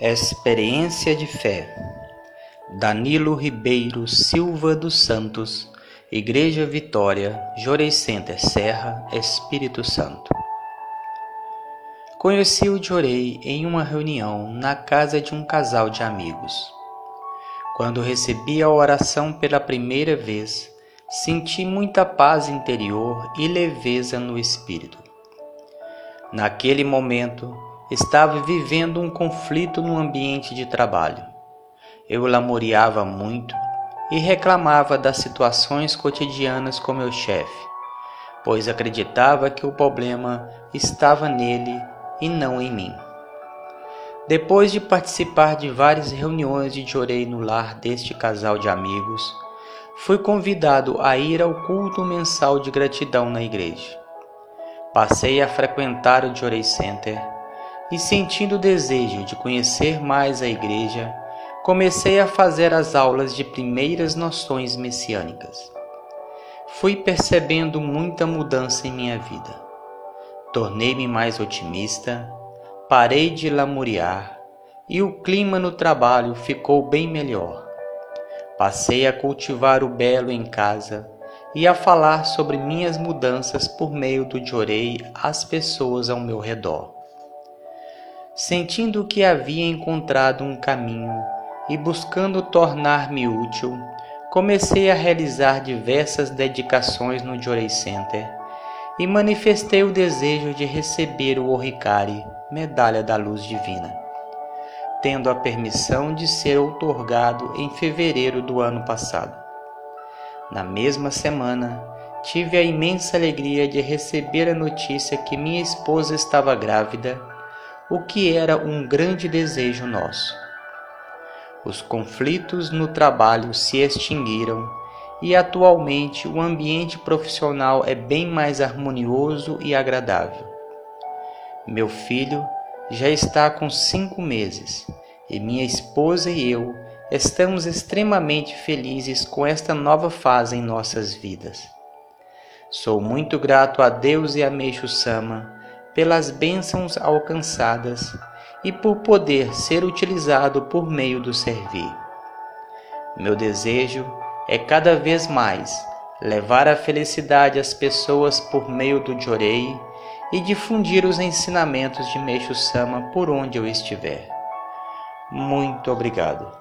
Experiência de fé. Danilo Ribeiro Silva dos Santos, Igreja Vitória, Jorei Center Serra, Espírito Santo. Conheci o Jorei em uma reunião na casa de um casal de amigos. Quando recebi a oração pela primeira vez, senti muita paz interior e leveza no espírito. Naquele momento, estava vivendo um conflito no ambiente de trabalho. Eu lamoreava muito e reclamava das situações cotidianas com meu chefe, pois acreditava que o problema estava nele e não em mim. Depois de participar de várias reuniões de chorei no lar deste casal de amigos, fui convidado a ir ao culto mensal de gratidão na igreja. Passei a frequentar o Jorei Center e, sentindo o desejo de conhecer mais a igreja, comecei a fazer as aulas de primeiras noções messiânicas. Fui percebendo muita mudança em minha vida. Tornei-me mais otimista, parei de lamuriar e o clima no trabalho ficou bem melhor. Passei a cultivar o belo em casa e a falar sobre minhas mudanças por meio do Jorei às pessoas ao meu redor. Sentindo que havia encontrado um caminho e buscando tornar-me útil, comecei a realizar diversas dedicações no Jorei Center e manifestei o desejo de receber o Oricari, Medalha da Luz Divina, tendo a permissão de ser outorgado em fevereiro do ano passado. Na mesma semana, tive a imensa alegria de receber a notícia que minha esposa estava grávida, o que era um grande desejo nosso. Os conflitos no trabalho se extinguiram e atualmente o ambiente profissional é bem mais harmonioso e agradável. Meu filho já está com cinco meses e minha esposa e eu Estamos extremamente felizes com esta nova fase em nossas vidas. Sou muito grato a Deus e a Meixo Sama pelas bênçãos alcançadas e por poder ser utilizado por meio do servir. Meu desejo é cada vez mais levar a felicidade às pessoas por meio do Jorei e difundir os ensinamentos de Meixo Sama por onde eu estiver. Muito obrigado.